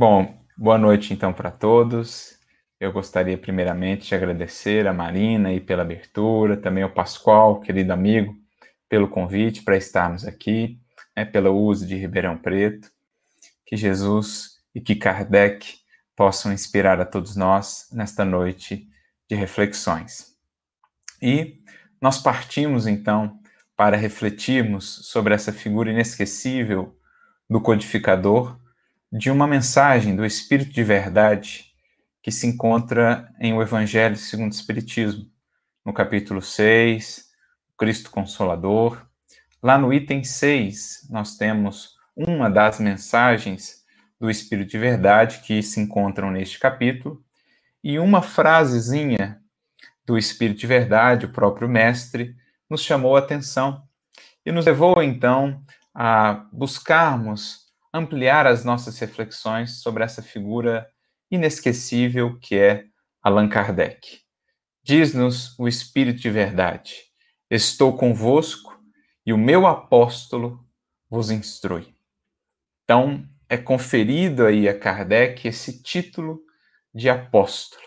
Bom, boa noite então para todos. Eu gostaria primeiramente de agradecer a Marina e pela abertura, também ao Pascoal, querido amigo, pelo convite para estarmos aqui, né, pelo uso de Ribeirão Preto. Que Jesus e que Kardec possam inspirar a todos nós nesta noite de reflexões. E nós partimos então para refletirmos sobre essa figura inesquecível do codificador de uma mensagem do Espírito de Verdade que se encontra em o Evangelho segundo o Espiritismo, no capítulo 6, Cristo Consolador. Lá no item 6, nós temos uma das mensagens do Espírito de Verdade que se encontram neste capítulo, e uma frasezinha do Espírito de Verdade, o próprio Mestre, nos chamou a atenção e nos levou então a buscarmos ampliar as nossas reflexões sobre essa figura inesquecível que é Allan Kardec. Diz-nos o Espírito de Verdade: Estou convosco e o meu apóstolo vos instrui. Então, é conferido aí a Kardec esse título de apóstolo.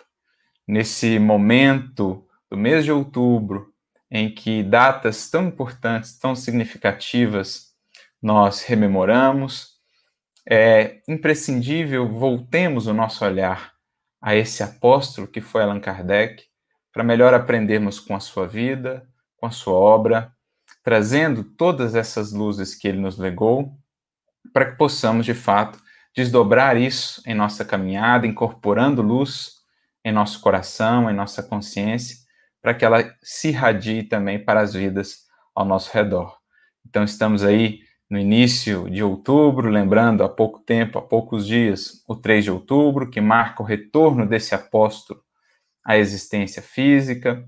Nesse momento do mês de outubro, em que datas tão importantes, tão significativas, nós rememoramos, é imprescindível voltemos o nosso olhar a esse apóstolo que foi Allan Kardec, para melhor aprendermos com a sua vida, com a sua obra, trazendo todas essas luzes que ele nos legou, para que possamos, de fato, desdobrar isso em nossa caminhada, incorporando luz em nosso coração, em nossa consciência, para que ela se irradie também para as vidas ao nosso redor. Então, estamos aí no início de outubro, lembrando há pouco tempo, há poucos dias, o 3 de outubro, que marca o retorno desse apóstolo à existência física.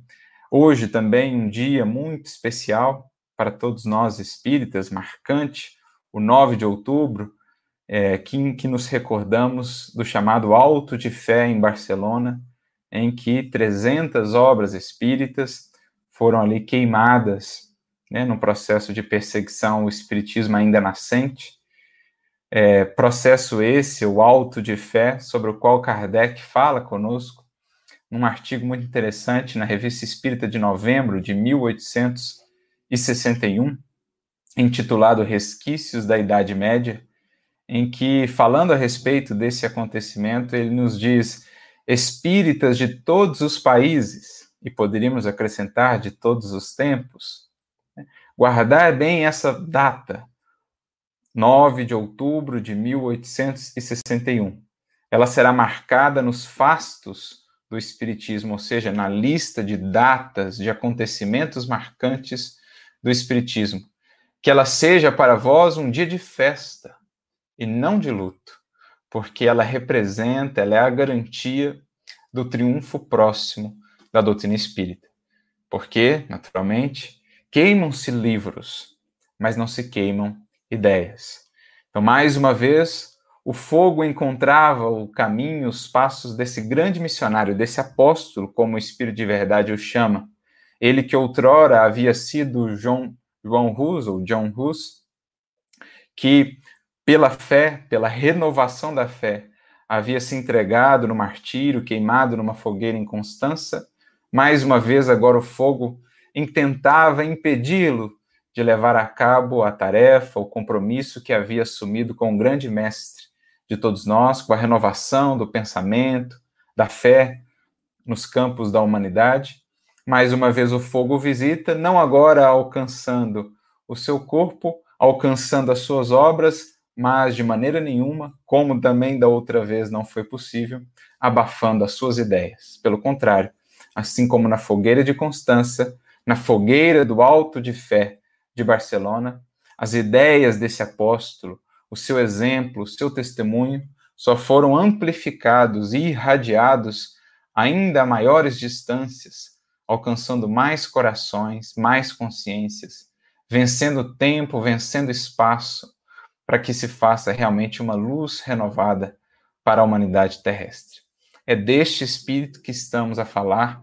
Hoje também um dia muito especial para todos nós espíritas, marcante, o 9 de outubro, é, que, que nos recordamos do chamado Alto de Fé em Barcelona, em que 300 obras espíritas foram ali queimadas né, no processo de perseguição o espiritismo ainda nascente. É, processo esse, o alto de fé, sobre o qual Kardec fala conosco, num artigo muito interessante na Revista Espírita de novembro de 1861, intitulado Resquícios da Idade Média, em que, falando a respeito desse acontecimento, ele nos diz: espíritas de todos os países, e poderíamos acrescentar de todos os tempos, Guardar bem essa data, 9 de outubro de 1861. Ela será marcada nos fastos do Espiritismo, ou seja, na lista de datas, de acontecimentos marcantes do Espiritismo. Que ela seja para vós um dia de festa e não de luto, porque ela representa, ela é a garantia do triunfo próximo da doutrina espírita. Porque, naturalmente, Queimam-se livros, mas não se queimam ideias. Então, mais uma vez, o fogo encontrava o caminho, os passos desse grande missionário, desse apóstolo, como o Espírito de Verdade o chama. Ele que outrora havia sido João, João Hus, ou John Hus, que pela fé, pela renovação da fé, havia se entregado no martírio, queimado numa fogueira em Constança. Mais uma vez, agora o fogo tentava impedi-lo de levar a cabo a tarefa, o compromisso que havia assumido com o grande mestre de todos nós, com a renovação do pensamento, da fé nos campos da humanidade. Mais uma vez o fogo visita, não agora alcançando o seu corpo, alcançando as suas obras, mas de maneira nenhuma, como também da outra vez não foi possível, abafando as suas ideias. Pelo contrário, assim como na fogueira de Constança, na fogueira do alto de fé de Barcelona, as ideias desse apóstolo, o seu exemplo, o seu testemunho, só foram amplificados e irradiados ainda a maiores distâncias, alcançando mais corações, mais consciências, vencendo tempo, vencendo espaço, para que se faça realmente uma luz renovada para a humanidade terrestre. É deste espírito que estamos a falar,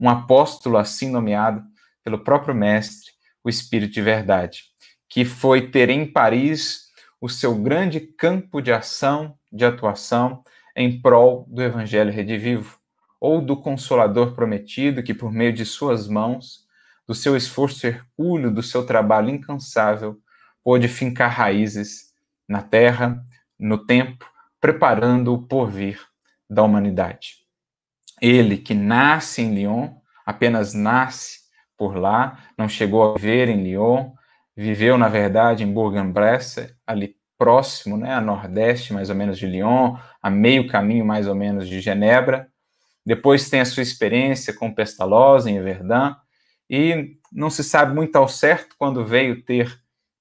um apóstolo assim nomeado, pelo próprio Mestre, o Espírito de Verdade, que foi ter em Paris o seu grande campo de ação, de atuação em prol do Evangelho redivivo, ou do Consolador prometido que, por meio de suas mãos, do seu esforço hercúleo, do seu trabalho incansável, pôde fincar raízes na terra, no tempo, preparando o porvir da humanidade. Ele que nasce em Lyon, apenas nasce por lá, não chegou a viver em Lyon, viveu, na verdade, em Bourg-en-Bresse, ali próximo, né, a nordeste mais ou menos de Lyon, a meio caminho mais ou menos de Genebra. Depois tem a sua experiência com Pestalozzi em Verdun, e não se sabe muito ao certo quando veio ter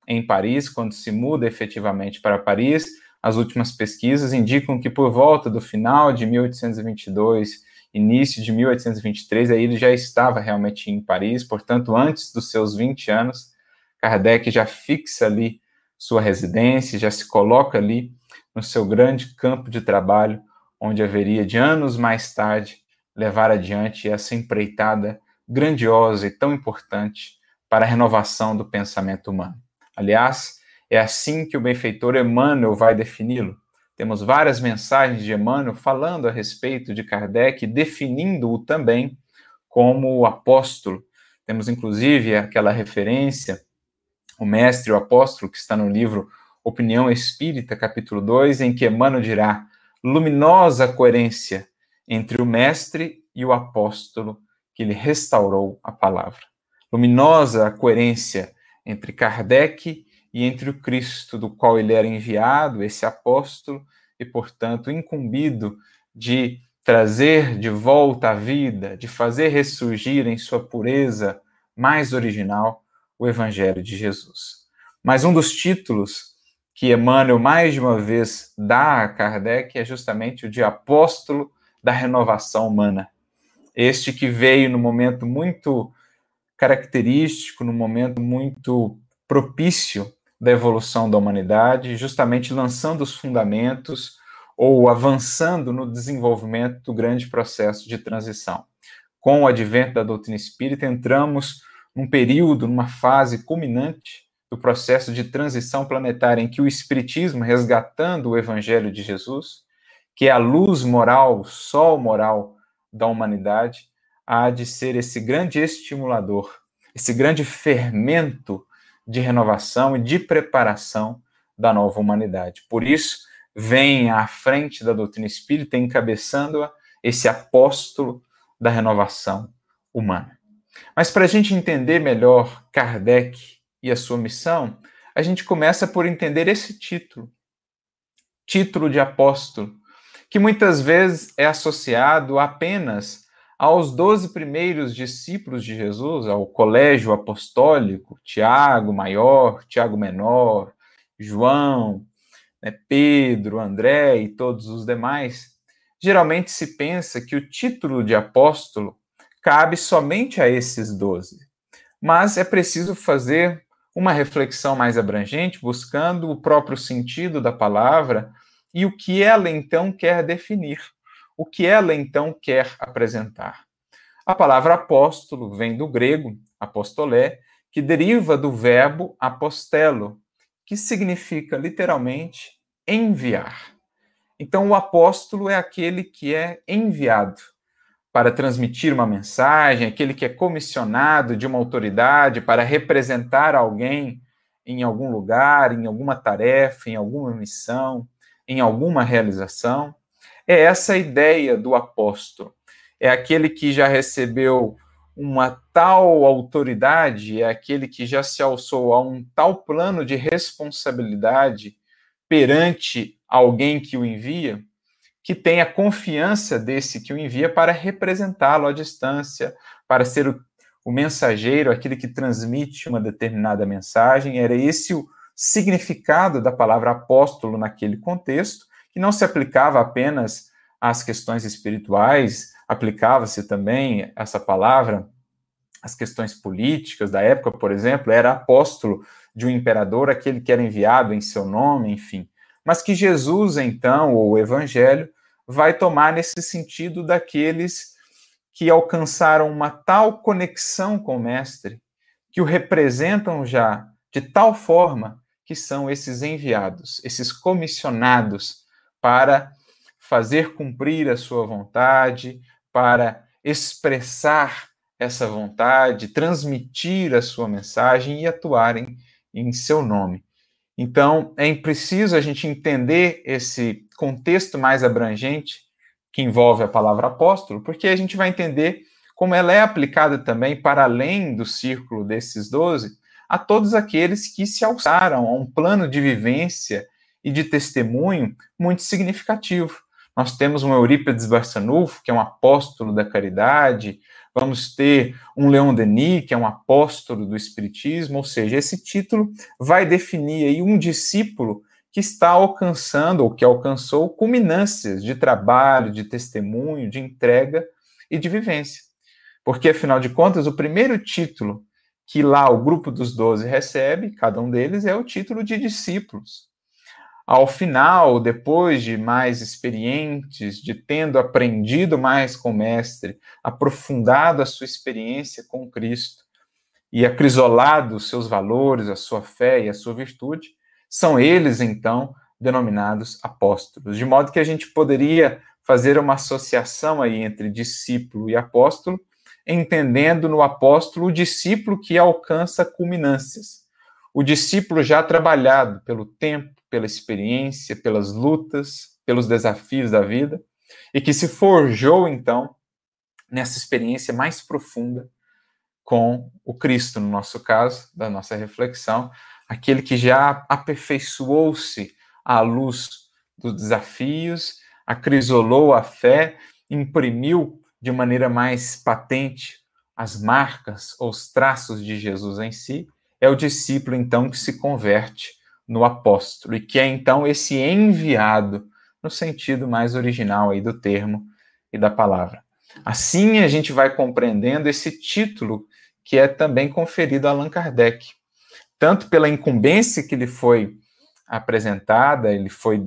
em Paris, quando se muda efetivamente para Paris. As últimas pesquisas indicam que por volta do final de 1822, início de 1823, aí ele já estava realmente em Paris, portanto, antes dos seus 20 anos, Kardec já fixa ali sua residência, já se coloca ali no seu grande campo de trabalho, onde haveria de anos mais tarde levar adiante essa empreitada grandiosa e tão importante para a renovação do pensamento humano. Aliás, é assim que o benfeitor Emmanuel vai defini-lo. Temos várias mensagens de Emmanuel falando a respeito de Kardec, definindo-o também como o apóstolo. Temos inclusive aquela referência, o mestre, o apóstolo, que está no livro Opinião Espírita, capítulo 2, em que Emmanuel dirá: luminosa coerência entre o mestre e o apóstolo que lhe restaurou a palavra. Luminosa coerência entre Kardec e entre o Cristo, do qual ele era enviado, esse apóstolo, e, portanto, incumbido de trazer de volta à vida, de fazer ressurgir em sua pureza mais original o Evangelho de Jesus. Mas um dos títulos que Emmanuel mais de uma vez dá a Kardec é justamente o de apóstolo da renovação humana. Este que veio no momento muito característico, no momento muito propício da evolução da humanidade, justamente lançando os fundamentos ou avançando no desenvolvimento do grande processo de transição. Com o advento da doutrina espírita, entramos num período, numa fase culminante do processo de transição planetária em que o espiritismo, resgatando o evangelho de Jesus, que é a luz moral, o sol moral da humanidade, há de ser esse grande estimulador, esse grande fermento de renovação e de preparação da nova humanidade. Por isso, vem à frente da doutrina espírita, encabeçando-a, esse apóstolo da renovação humana. Mas para a gente entender melhor Kardec e a sua missão, a gente começa por entender esse título, título de apóstolo, que muitas vezes é associado apenas aos doze primeiros discípulos de Jesus, ao colégio apostólico, Tiago maior, Tiago menor, João, né, Pedro, André e todos os demais, geralmente se pensa que o título de apóstolo cabe somente a esses doze. Mas é preciso fazer uma reflexão mais abrangente, buscando o próprio sentido da palavra e o que ela então quer definir o que ela então quer apresentar. A palavra apóstolo vem do grego apostolé, que deriva do verbo apostelo, que significa literalmente enviar. Então, o apóstolo é aquele que é enviado para transmitir uma mensagem, aquele que é comissionado de uma autoridade para representar alguém em algum lugar, em alguma tarefa, em alguma missão, em alguma realização. É essa a ideia do apóstolo. É aquele que já recebeu uma tal autoridade, é aquele que já se alçou a um tal plano de responsabilidade perante alguém que o envia, que tem a confiança desse que o envia para representá-lo à distância, para ser o, o mensageiro, aquele que transmite uma determinada mensagem. Era esse o significado da palavra apóstolo naquele contexto, que não se aplicava apenas às questões espirituais, aplicava-se também essa palavra às questões políticas da época, por exemplo, era apóstolo de um imperador, aquele que era enviado em seu nome, enfim. Mas que Jesus, então, ou o Evangelho, vai tomar nesse sentido daqueles que alcançaram uma tal conexão com o Mestre, que o representam já de tal forma que são esses enviados, esses comissionados para fazer cumprir a sua vontade, para expressar essa vontade, transmitir a sua mensagem e atuarem em seu nome. Então, é preciso a gente entender esse contexto mais abrangente que envolve a palavra apóstolo, porque a gente vai entender como ela é aplicada também para além do círculo desses doze, a todos aqueles que se alçaram a um plano de vivência e de testemunho muito significativo. Nós temos um Eurípides Barçanufo, que é um apóstolo da caridade, vamos ter um Leon Denis, que é um apóstolo do Espiritismo, ou seja, esse título vai definir aí um discípulo que está alcançando, ou que alcançou, culminâncias de trabalho, de testemunho, de entrega e de vivência. Porque, afinal de contas, o primeiro título que lá o grupo dos doze recebe, cada um deles, é o título de discípulos. Ao final, depois de mais experientes, de tendo aprendido mais com o Mestre, aprofundado a sua experiência com Cristo e acrisolado os seus valores, a sua fé e a sua virtude, são eles, então, denominados apóstolos. De modo que a gente poderia fazer uma associação aí entre discípulo e apóstolo, entendendo no apóstolo o discípulo que alcança culminâncias. O discípulo já trabalhado pelo tempo, pela experiência, pelas lutas, pelos desafios da vida, e que se forjou, então, nessa experiência mais profunda com o Cristo, no nosso caso, da nossa reflexão, aquele que já aperfeiçoou-se à luz dos desafios, acrisolou a fé, imprimiu de maneira mais patente as marcas ou os traços de Jesus em si, é o discípulo, então, que se converte no apóstolo, e que é então esse enviado, no sentido mais original aí do termo e da palavra. Assim a gente vai compreendendo esse título que é também conferido a Allan Kardec, tanto pela incumbência que lhe foi apresentada, ele foi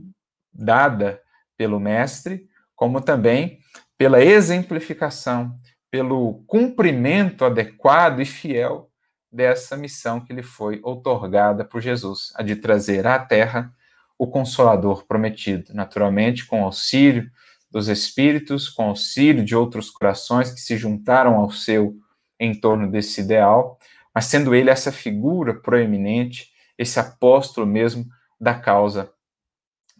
dada pelo mestre, como também pela exemplificação, pelo cumprimento adequado e fiel dessa missão que lhe foi outorgada por Jesus, a de trazer à terra o Consolador prometido, naturalmente com auxílio dos Espíritos, com auxílio de outros corações que se juntaram ao seu em torno desse ideal, mas sendo ele essa figura proeminente, esse apóstolo mesmo da causa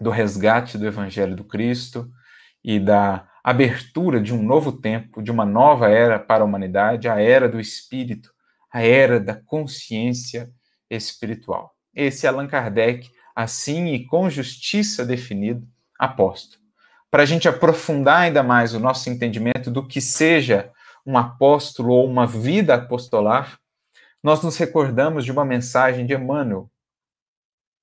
do resgate do Evangelho do Cristo e da abertura de um novo tempo, de uma nova era para a humanidade, a era do Espírito, a era da consciência espiritual. Esse é Allan Kardec, assim e com justiça definido, apóstolo. Para a gente aprofundar ainda mais o nosso entendimento do que seja um apóstolo ou uma vida apostolar, nós nos recordamos de uma mensagem de Emmanuel.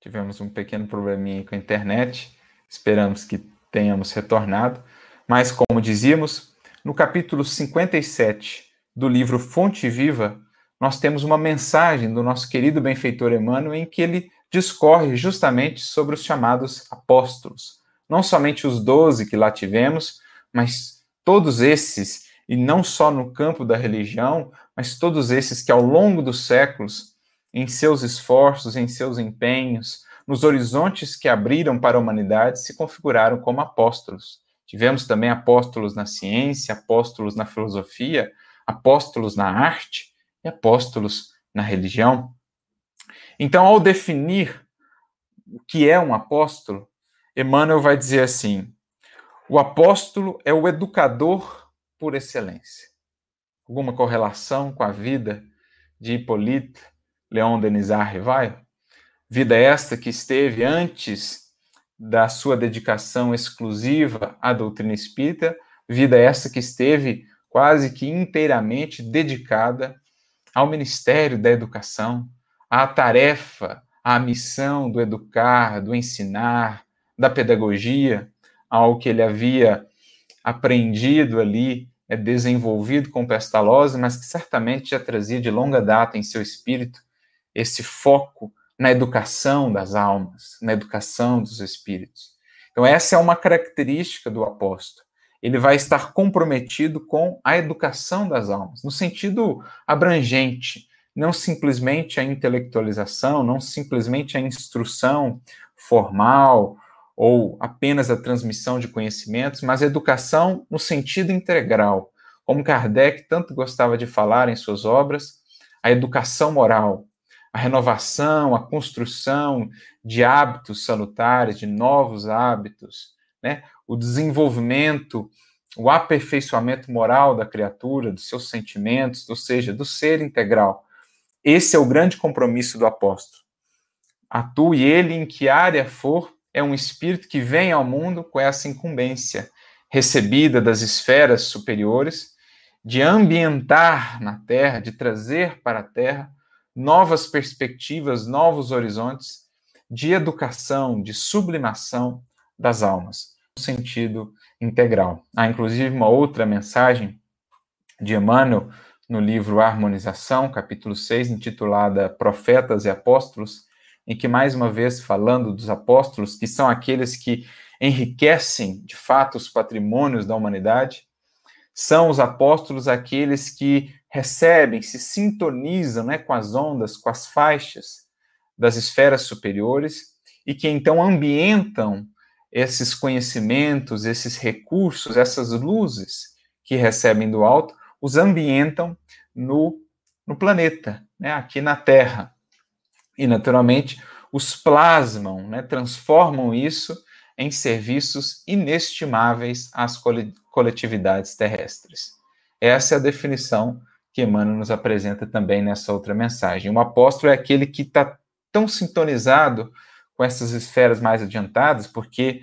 Tivemos um pequeno probleminha com a internet, esperamos que tenhamos retornado, mas como dizíamos, no capítulo 57 do livro Fonte Viva, nós temos uma mensagem do nosso querido benfeitor Emmanuel em que ele discorre justamente sobre os chamados apóstolos. Não somente os doze que lá tivemos, mas todos esses, e não só no campo da religião, mas todos esses que ao longo dos séculos, em seus esforços, em seus empenhos, nos horizontes que abriram para a humanidade, se configuraram como apóstolos. Tivemos também apóstolos na ciência, apóstolos na filosofia, apóstolos na arte, e apóstolos na religião. Então, ao definir o que é um apóstolo, Emmanuel vai dizer assim: o apóstolo é o educador por excelência. Alguma correlação com a vida de Hippolyte Leon Denisard Rivail? Vida esta que esteve antes da sua dedicação exclusiva à doutrina espírita, vida essa que esteve quase que inteiramente dedicada ao Ministério da Educação, à tarefa, à missão do educar, do ensinar, da pedagogia, ao que ele havia aprendido ali, é desenvolvido com Pestalozzi, mas que certamente já trazia de longa data em seu espírito esse foco na educação das almas, na educação dos espíritos. Então, essa é uma característica do apóstolo ele vai estar comprometido com a educação das almas, no sentido abrangente, não simplesmente a intelectualização, não simplesmente a instrução formal ou apenas a transmissão de conhecimentos, mas a educação no sentido integral, como Kardec tanto gostava de falar em suas obras, a educação moral, a renovação, a construção de hábitos salutares, de novos hábitos, né? O desenvolvimento, o aperfeiçoamento moral da criatura, dos seus sentimentos, ou seja, do ser integral. Esse é o grande compromisso do apóstolo. Atue ele em que área for, é um espírito que vem ao mundo com essa incumbência recebida das esferas superiores de ambientar na Terra, de trazer para a Terra novas perspectivas, novos horizontes de educação, de sublimação das almas, sentido integral. Há inclusive uma outra mensagem de Emmanuel no livro Harmonização, capítulo 6, intitulada Profetas e Apóstolos, em que, mais uma vez, falando dos apóstolos, que são aqueles que enriquecem, de fato, os patrimônios da humanidade, são os apóstolos aqueles que recebem, se sintonizam né, com as ondas, com as faixas das esferas superiores e que então ambientam esses conhecimentos, esses recursos, essas luzes que recebem do alto, os ambientam no, no planeta, né, aqui na Terra. E, naturalmente, os plasmam, né, transformam isso em serviços inestimáveis às coletividades terrestres. Essa é a definição que Emmanuel nos apresenta também nessa outra mensagem. O apóstolo é aquele que está tão sintonizado com essas esferas mais adiantadas, porque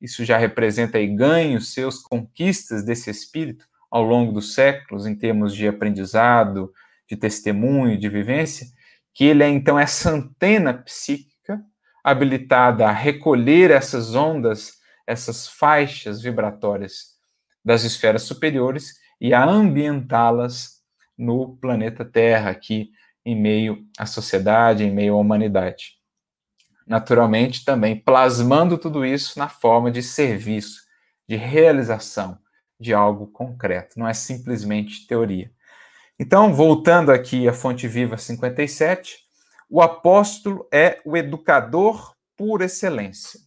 isso já representa aí ganhos seus, conquistas desse espírito ao longo dos séculos, em termos de aprendizado, de testemunho, de vivência, que ele é então essa antena psíquica habilitada a recolher essas ondas, essas faixas vibratórias das esferas superiores e a ambientá-las no planeta Terra, aqui em meio à sociedade, em meio à humanidade. Naturalmente, também plasmando tudo isso na forma de serviço, de realização de algo concreto, não é simplesmente teoria. Então, voltando aqui à Fonte Viva 57, o apóstolo é o educador por excelência.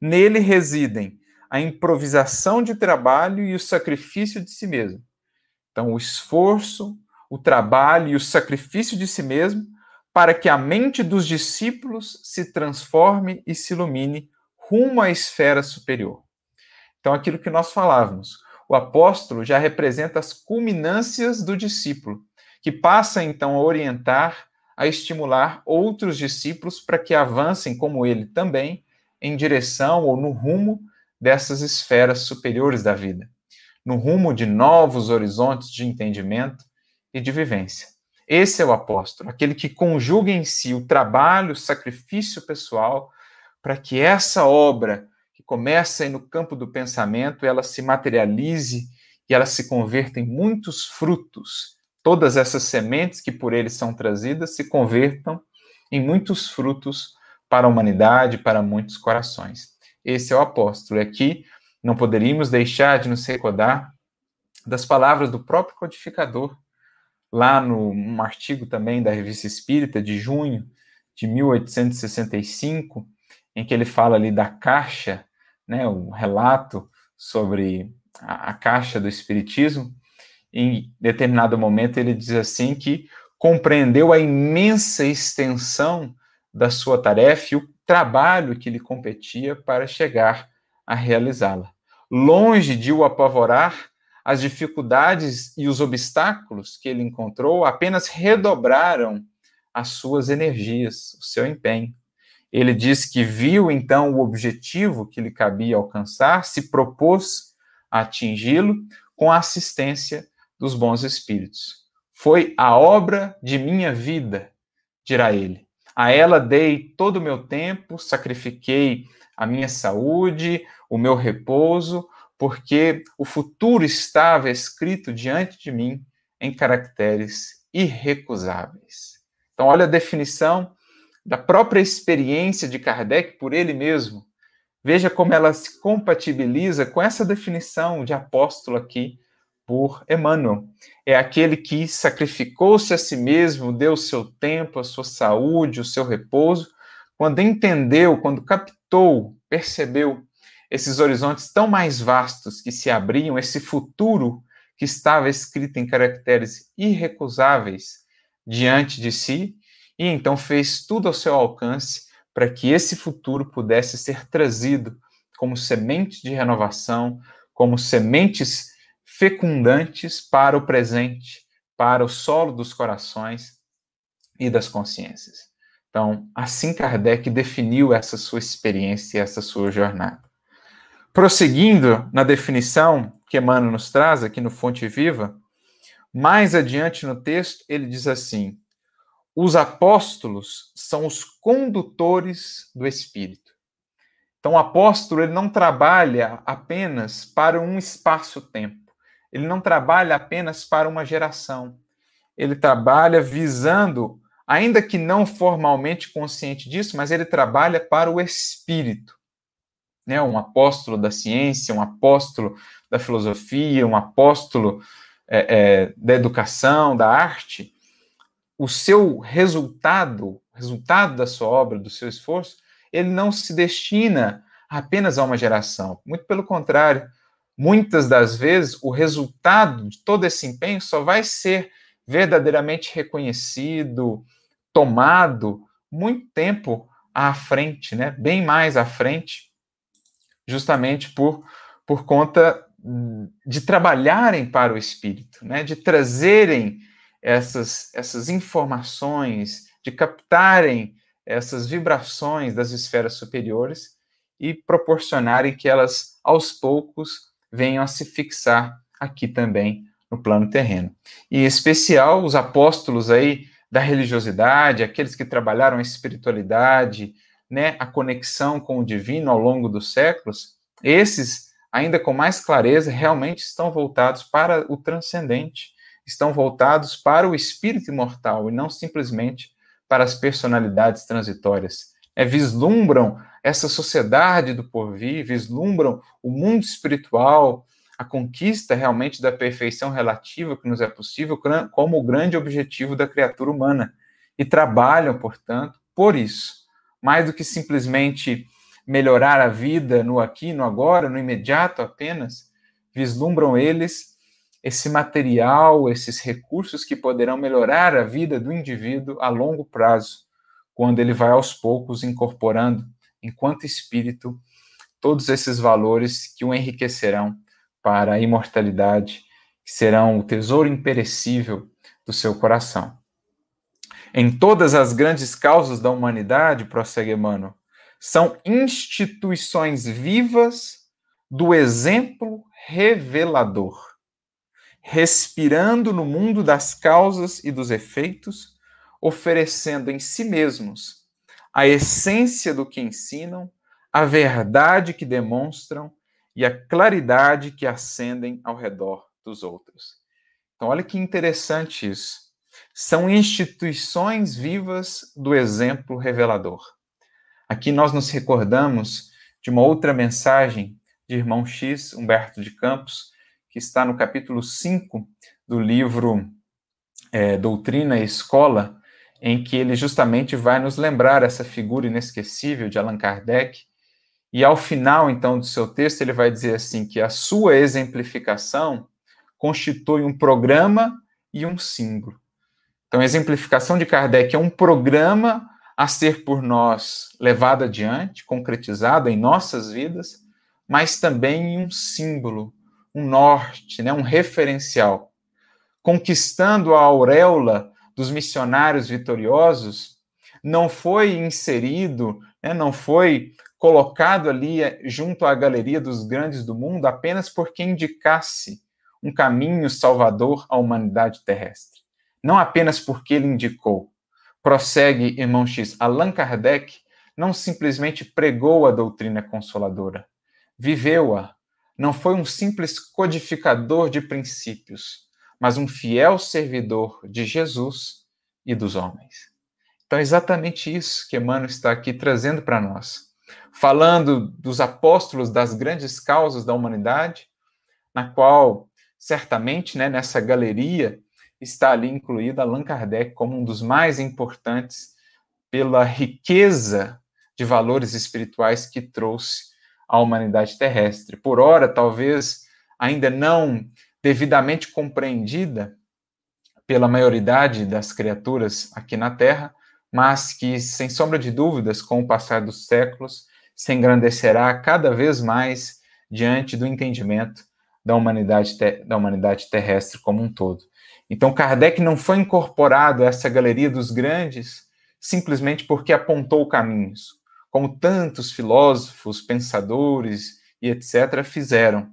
Nele residem a improvisação de trabalho e o sacrifício de si mesmo. Então, o esforço, o trabalho e o sacrifício de si mesmo para que a mente dos discípulos se transforme e se ilumine rumo à esfera superior. Então, aquilo que nós falávamos, o apóstolo já representa as culminâncias do discípulo, que passa então a orientar, a estimular outros discípulos para que avancem como ele também em direção ou no rumo dessas esferas superiores da vida no rumo de novos horizontes de entendimento e de vivência. Esse é o apóstolo, aquele que conjuga em si o trabalho, o sacrifício pessoal, para que essa obra que começa aí no campo do pensamento, ela se materialize e ela se converta em muitos frutos. Todas essas sementes que por ele são trazidas se convertam em muitos frutos para a humanidade, para muitos corações. Esse é o apóstolo. E aqui não poderíamos deixar de nos recordar das palavras do próprio codificador, lá no um artigo também da Revista Espírita, de junho de 1865, em que ele fala ali da caixa, né, o relato sobre a, a caixa do Espiritismo. Em determinado momento, ele diz assim que compreendeu a imensa extensão da sua tarefa e o trabalho que lhe competia para chegar a realizá-la. Longe de o apavorar, as dificuldades e os obstáculos que ele encontrou apenas redobraram as suas energias, o seu empenho. Ele diz que viu então o objetivo que lhe cabia alcançar, se propôs a atingi-lo com a assistência dos bons espíritos. Foi a obra de minha vida, dirá ele. A ela dei todo o meu tempo, sacrifiquei a minha saúde, o meu repouso, porque o futuro estava escrito diante de mim em caracteres irrecusáveis. Então, olha a definição da própria experiência de Kardec por ele mesmo. Veja como ela se compatibiliza com essa definição de apóstolo aqui por Emmanuel. É aquele que sacrificou-se a si mesmo, deu seu tempo, a sua saúde, o seu repouso, quando entendeu, quando captou, percebeu esses horizontes tão mais vastos que se abriam, esse futuro que estava escrito em caracteres irrecusáveis diante de si, e então fez tudo ao seu alcance para que esse futuro pudesse ser trazido como sementes de renovação, como sementes fecundantes para o presente, para o solo dos corações e das consciências. Então, assim Kardec definiu essa sua experiência e essa sua jornada. Prosseguindo na definição que Emmanuel nos traz aqui no Fonte Viva, mais adiante no texto, ele diz assim: os apóstolos são os condutores do Espírito. Então, o apóstolo ele não trabalha apenas para um espaço-tempo. Ele não trabalha apenas para uma geração. Ele trabalha visando, ainda que não formalmente consciente disso, mas ele trabalha para o espírito. Né? Um apóstolo da ciência, um apóstolo da filosofia, um apóstolo é, é, da educação, da arte. O seu resultado, resultado da sua obra, do seu esforço, ele não se destina apenas a uma geração. Muito pelo contrário, muitas das vezes o resultado de todo esse empenho só vai ser verdadeiramente reconhecido, tomado muito tempo à frente, né? Bem mais à frente, justamente por por conta de trabalharem para o espírito, né? De trazerem essas essas informações, de captarem essas vibrações das esferas superiores e proporcionarem que elas aos poucos venham a se fixar aqui também no plano terreno. E em especial os apóstolos aí da religiosidade, aqueles que trabalharam a espiritualidade, né, a conexão com o divino ao longo dos séculos, esses, ainda com mais clareza, realmente estão voltados para o transcendente, estão voltados para o espírito imortal e não simplesmente para as personalidades transitórias. É, vislumbram essa sociedade do porvir, vislumbram o mundo espiritual, a conquista realmente da perfeição relativa que nos é possível como o grande objetivo da criatura humana. E trabalham, portanto, por isso, mais do que simplesmente melhorar a vida no aqui, no agora, no imediato apenas, vislumbram eles esse material, esses recursos que poderão melhorar a vida do indivíduo a longo prazo, quando ele vai aos poucos incorporando enquanto espírito, todos esses valores que o enriquecerão para a imortalidade, que serão o tesouro imperecível do seu coração. Em todas as grandes causas da humanidade, prossegue Emmanuel, são instituições vivas do exemplo revelador, respirando no mundo das causas e dos efeitos, oferecendo em si mesmos a essência do que ensinam, a verdade que demonstram e a claridade que acendem ao redor dos outros. Então, olha que interessante isso. São instituições vivas do exemplo revelador. Aqui nós nos recordamos de uma outra mensagem de irmão X, Humberto de Campos, que está no capítulo 5 do livro é, Doutrina e Escola, em que ele justamente vai nos lembrar essa figura inesquecível de Allan Kardec. E ao final, então, do seu texto, ele vai dizer assim que a sua exemplificação constitui um programa e um símbolo. Então, a exemplificação de Kardec é um programa a ser por nós levado adiante, concretizado em nossas vidas, mas também um símbolo, um norte, né, um referencial, conquistando a auréola dos missionários vitoriosos não foi inserido, né, não foi colocado ali eh, junto à galeria dos grandes do mundo apenas porque indicasse um caminho salvador à humanidade terrestre. Não apenas porque ele indicou. Prossegue, irmão X, Allan Kardec não simplesmente pregou a doutrina consoladora, viveu-a. Não foi um simples codificador de princípios, mas um fiel servidor de Jesus e dos homens. Então é exatamente isso que Emmanuel está aqui trazendo para nós. Falando dos apóstolos das grandes causas da humanidade, na qual certamente, né, nessa galeria está ali incluído Allan Kardec como um dos mais importantes pela riqueza de valores espirituais que trouxe à humanidade terrestre. Por ora, talvez ainda não devidamente compreendida pela maioridade das criaturas aqui na Terra, mas que, sem sombra de dúvidas, com o passar dos séculos, se engrandecerá cada vez mais diante do entendimento da humanidade, da humanidade terrestre como um todo. Então, Kardec não foi incorporado a essa galeria dos grandes simplesmente porque apontou caminhos, como tantos filósofos, pensadores e etc. fizeram,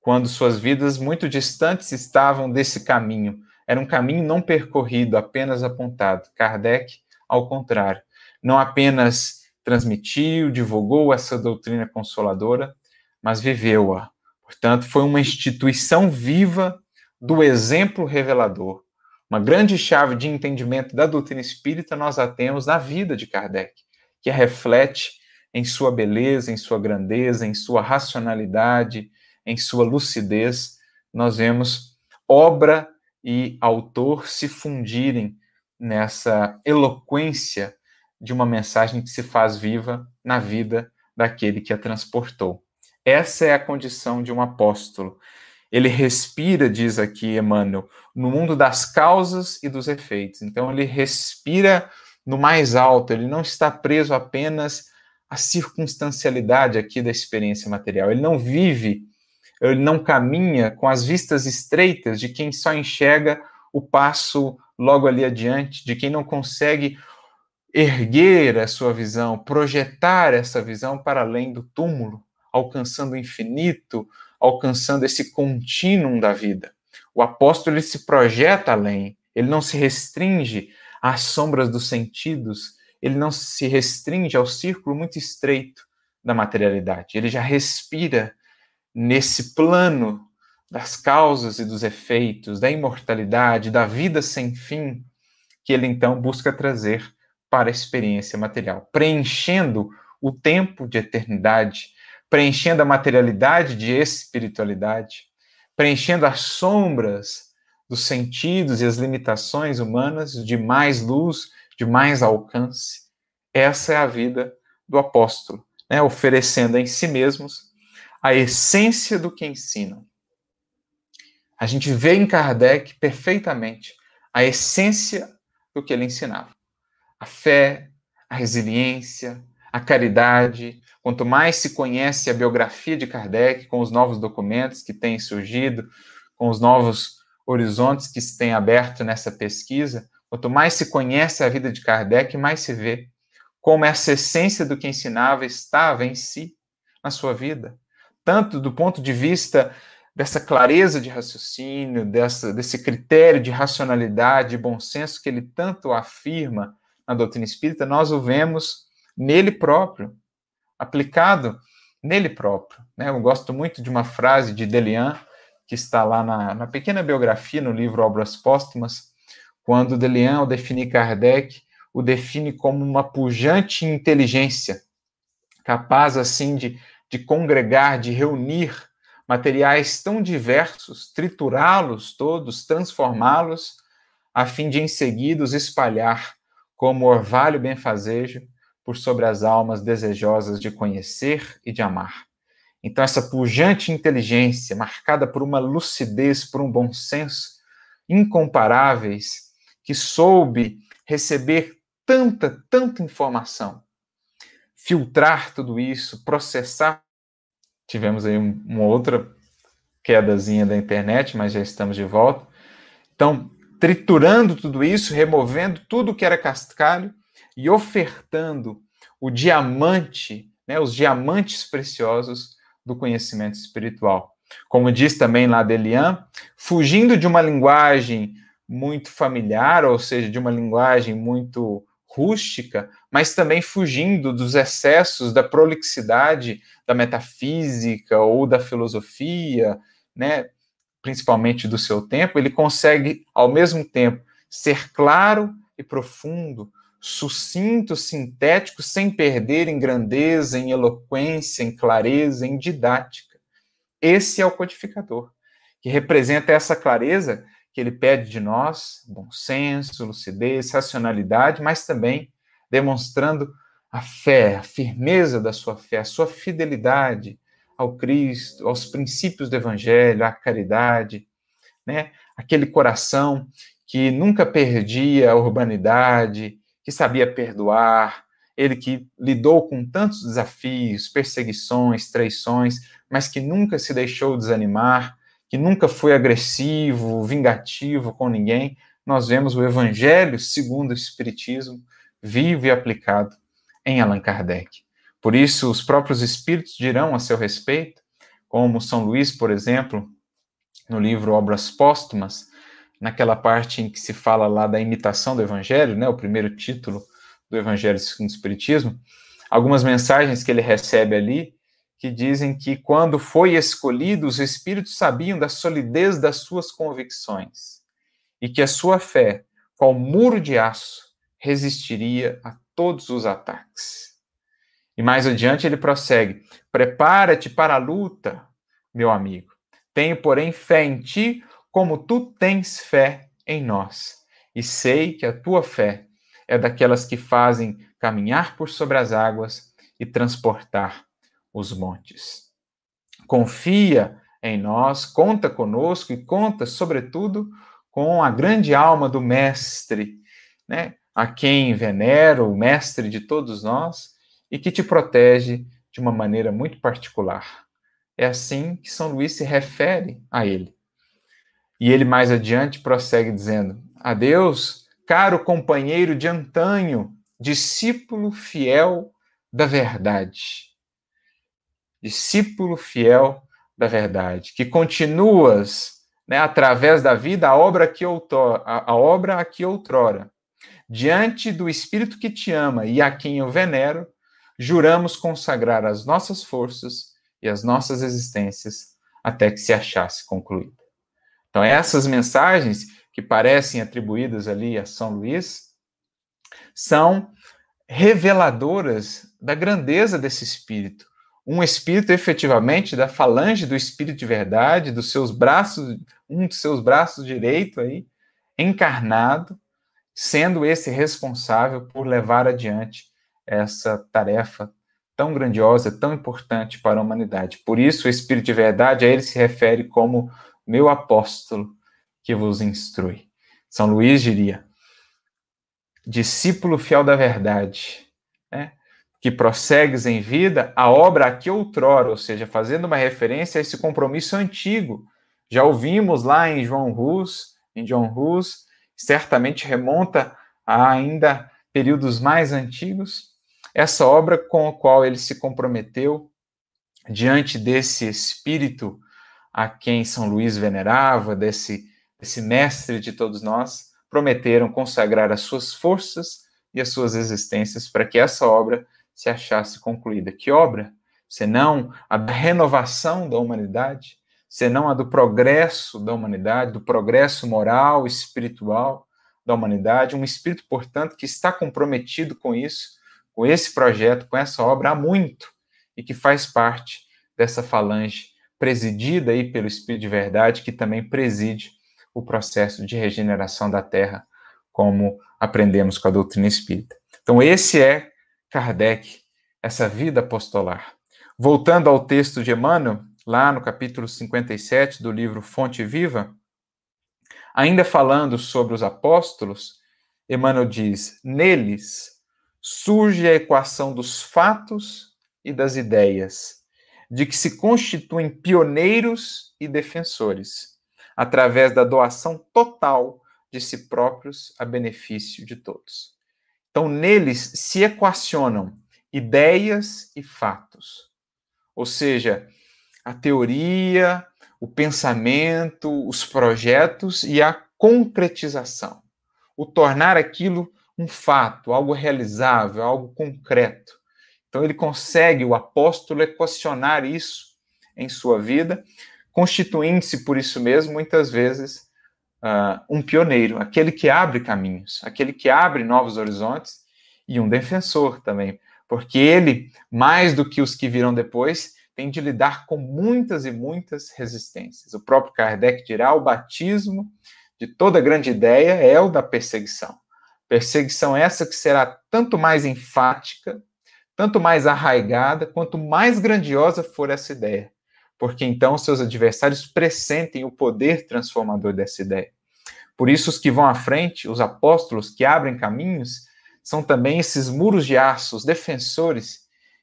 quando suas vidas muito distantes estavam desse caminho. Era um caminho não percorrido, apenas apontado. Kardec, ao contrário, não apenas transmitiu, divulgou essa doutrina consoladora, mas viveu-a. Portanto, foi uma instituição viva do exemplo revelador. Uma grande chave de entendimento da doutrina espírita nós a temos na vida de Kardec, que a reflete em sua beleza, em sua grandeza, em sua racionalidade, em sua lucidez. Nós vemos obra e autor se fundirem nessa eloquência de uma mensagem que se faz viva na vida daquele que a transportou. Essa é a condição de um apóstolo. Ele respira, diz aqui Emmanuel, no mundo das causas e dos efeitos. Então, ele respira no mais alto, ele não está preso apenas à circunstancialidade aqui da experiência material. Ele não vive, ele não caminha com as vistas estreitas de quem só enxerga o passo logo ali adiante, de quem não consegue erguer a sua visão, projetar essa visão para além do túmulo, alcançando o infinito, alcançando esse contínuo da vida. O apóstolo ele se projeta além, ele não se restringe às sombras dos sentidos, ele não se restringe ao círculo muito estreito da materialidade. Ele já respira nesse plano das causas e dos efeitos, da imortalidade, da vida sem fim, que ele então busca trazer para a experiência material, preenchendo o tempo de eternidade, preenchendo a materialidade de espiritualidade, preenchendo as sombras dos sentidos e as limitações humanas de mais luz, de mais alcance. Essa é a vida do apóstolo, né? oferecendo em si mesmos a essência do que ensinam. A gente vê em Kardec perfeitamente a essência do que ele ensinava. A fé, a resiliência, a caridade, Quanto mais se conhece a biografia de Kardec, com os novos documentos que têm surgido, com os novos horizontes que se têm aberto nessa pesquisa, quanto mais se conhece a vida de Kardec, mais se vê como essa essência do que ensinava estava em si, na sua vida. Tanto do ponto de vista dessa clareza de raciocínio, dessa, desse critério de racionalidade, de bom senso que ele tanto afirma na doutrina espírita, nós o vemos nele próprio, aplicado nele próprio. Né? Eu gosto muito de uma frase de Delian, que está lá na, na pequena biografia, no livro Obras Póstumas, quando Delian, ao definir Kardec, o define como uma pujante inteligência, capaz, assim, de, de congregar, de reunir materiais tão diversos, triturá-los todos, transformá-los, a fim de em seguida os espalhar como orvalho benfazejo por sobre as almas desejosas de conhecer e de amar. Então, essa pujante inteligência, marcada por uma lucidez, por um bom senso incomparáveis, que soube receber tanta, tanta informação, filtrar tudo isso, processar. Tivemos aí uma outra quedazinha da internet, mas já estamos de volta. Então, triturando tudo isso, removendo tudo que era cascalho e ofertando o diamante, né, os diamantes preciosos do conhecimento espiritual. Como diz também lá Delian, fugindo de uma linguagem muito familiar, ou seja, de uma linguagem muito rústica, mas também fugindo dos excessos da prolixidade da metafísica ou da filosofia, né, principalmente do seu tempo, ele consegue ao mesmo tempo ser claro e profundo, sucinto, sintético, sem perder em grandeza, em eloquência, em clareza, em didática. Esse é o codificador, que representa essa clareza que ele pede de nós, bom senso, lucidez, racionalidade, mas também demonstrando a fé, a firmeza da sua fé, a sua fidelidade ao Cristo, aos princípios do Evangelho, à caridade, né? Aquele coração que nunca perdia a urbanidade, que sabia perdoar, ele que lidou com tantos desafios, perseguições, traições, mas que nunca se deixou desanimar, que nunca foi agressivo, vingativo com ninguém, nós vemos o Evangelho segundo o Espiritismo vivo e aplicado em Allan Kardec. Por isso, os próprios espíritos dirão a seu respeito, como São Luís, por exemplo, no livro Obras Póstumas, naquela parte em que se fala lá da imitação do Evangelho, né, o primeiro título do Evangelho segundo o Espiritismo, algumas mensagens que ele recebe ali que dizem que quando foi escolhido, os espíritos sabiam da solidez das suas convicções e que a sua fé, qual muro de aço, resistiria a todos os ataques. E mais adiante ele prossegue: Prepara-te para a luta, meu amigo. Tenho, porém, fé em ti, como tu tens fé em nós. E sei que a tua fé é daquelas que fazem caminhar por sobre as águas e transportar os montes. Confia em nós, conta conosco e conta, sobretudo, com a grande alma do Mestre, né? a quem venero, o Mestre de todos nós, e que te protege de uma maneira muito particular. É assim que São Luís se refere a ele. E ele mais adiante prossegue dizendo: Adeus, caro companheiro de antanho, discípulo fiel da verdade. Discípulo fiel da verdade, que continuas né, através da vida a obra que outrora, a, a obra a que outrora, diante do Espírito que te ama e a quem eu venero, juramos consagrar as nossas forças e as nossas existências até que se achasse concluída. Então, essas mensagens que parecem atribuídas ali a São Luís, são reveladoras da grandeza desse espírito. Um espírito efetivamente da falange do espírito de verdade, dos seus braços, um dos seus braços direito aí, encarnado, sendo esse responsável por levar adiante essa tarefa tão grandiosa, tão importante para a humanidade. Por isso, o espírito de verdade a ele se refere como meu apóstolo, que vos instrui. São Luís diria: discípulo fiel da verdade, né? que prossegues em vida a obra aqui outrora, ou seja, fazendo uma referência a esse compromisso antigo. Já ouvimos lá em João Rus, em John Rus, certamente remonta a ainda períodos mais antigos, essa obra com a qual ele se comprometeu diante desse espírito a quem São Luís venerava, desse esse mestre de todos nós, prometeram consagrar as suas forças e as suas existências para que essa obra se achasse concluída. Que obra? Senão a renovação da humanidade, senão a do progresso da humanidade, do progresso moral, espiritual da humanidade, um espírito, portanto, que está comprometido com isso, com esse projeto, com essa obra há muito e que faz parte dessa falange presidida aí pelo Espírito de Verdade, que também preside o processo de regeneração da Terra, como aprendemos com a doutrina espírita. Então, esse é Kardec, essa vida apostolar. Voltando ao texto de Emmanuel, lá no capítulo 57 do livro Fonte Viva, ainda falando sobre os apóstolos, Emmanuel diz: neles surge a equação dos fatos e das ideias, de que se constituem pioneiros e defensores através da doação total de si próprios a benefício de todos. Então, neles se equacionam ideias e fatos. Ou seja, a teoria, o pensamento, os projetos e a concretização. O tornar aquilo um fato, algo realizável, algo concreto. Então, ele consegue, o apóstolo, equacionar isso em sua vida constituindo-se por isso mesmo, muitas vezes, uh, um pioneiro, aquele que abre caminhos, aquele que abre novos horizontes e um defensor também, porque ele, mais do que os que virão depois, tem de lidar com muitas e muitas resistências. O próprio Kardec dirá: o batismo de toda grande ideia é o da perseguição. Perseguição essa que será tanto mais enfática, tanto mais arraigada, quanto mais grandiosa for essa ideia. Porque então seus adversários pressentem o poder transformador dessa ideia. Por isso, os que vão à frente, os apóstolos que abrem caminhos, são também esses muros de aço, os defensores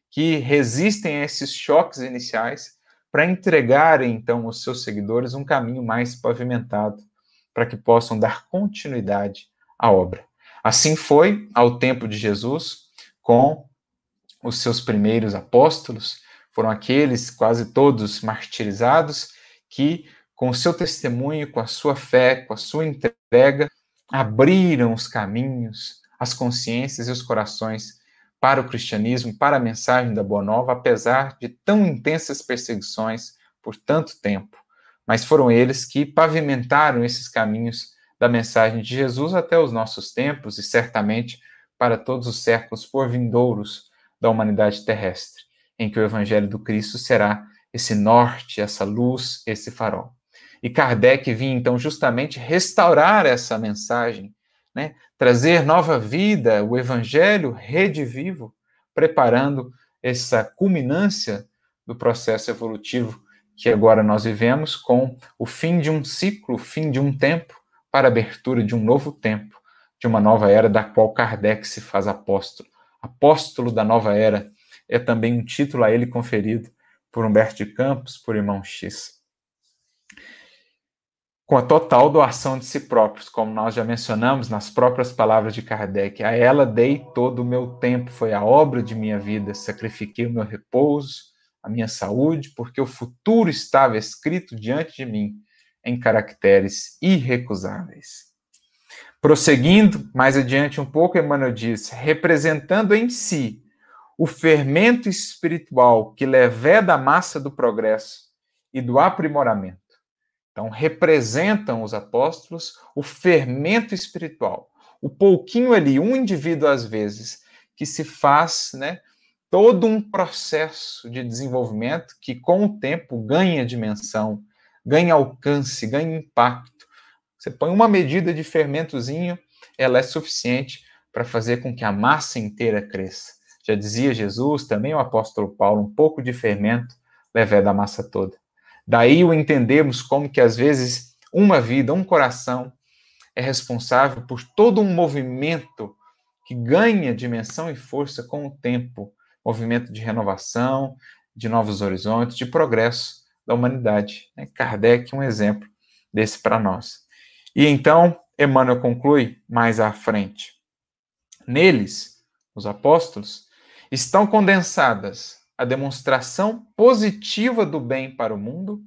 que resistem a esses choques iniciais para entregarem então aos seus seguidores um caminho mais pavimentado para que possam dar continuidade à obra. Assim foi ao tempo de Jesus com os seus primeiros apóstolos, foram aqueles quase todos martirizados que com o seu testemunho, com a sua fé, com a sua entrega, abriram os caminhos, as consciências e os corações para o cristianismo, para a mensagem da Boa Nova, apesar de tão intensas perseguições por tanto tempo. Mas foram eles que pavimentaram esses caminhos da mensagem de Jesus até os nossos tempos e certamente para todos os séculos por vindouros da humanidade terrestre, em que o evangelho do Cristo será esse norte, essa luz, esse farol. E Kardec vinha então justamente restaurar essa mensagem né? trazer nova vida, o evangelho redivivo, preparando essa culminância do processo evolutivo que agora nós vivemos com o fim de um ciclo, fim de um tempo, para a abertura de um novo tempo, de uma nova era da qual Kardec se faz apóstolo. Apóstolo da nova era é também um título a ele conferido por Humberto de Campos, por irmão X com a total doação de si próprios, como nós já mencionamos nas próprias palavras de Kardec. A ela dei todo o meu tempo, foi a obra de minha vida, sacrifiquei o meu repouso, a minha saúde, porque o futuro estava escrito diante de mim em caracteres irrecusáveis. Prosseguindo mais adiante um pouco, Emmanuel diz: representando em si o fermento espiritual que leva da massa do progresso e do aprimoramento então, representam os apóstolos o fermento espiritual, o pouquinho ali, um indivíduo às vezes, que se faz, né, todo um processo de desenvolvimento que com o tempo ganha dimensão, ganha alcance, ganha impacto. Você põe uma medida de fermentozinho, ela é suficiente para fazer com que a massa inteira cresça. Já dizia Jesus, também o apóstolo Paulo, um pouco de fermento leva da massa toda. Daí o entendemos como que às vezes uma vida, um coração é responsável por todo um movimento que ganha dimensão e força com o tempo, movimento de renovação, de novos horizontes, de progresso da humanidade. Né? Kardec um exemplo desse para nós. E então Emmanuel conclui mais à frente. Neles, os apóstolos, estão condensadas a demonstração positiva do bem para o mundo,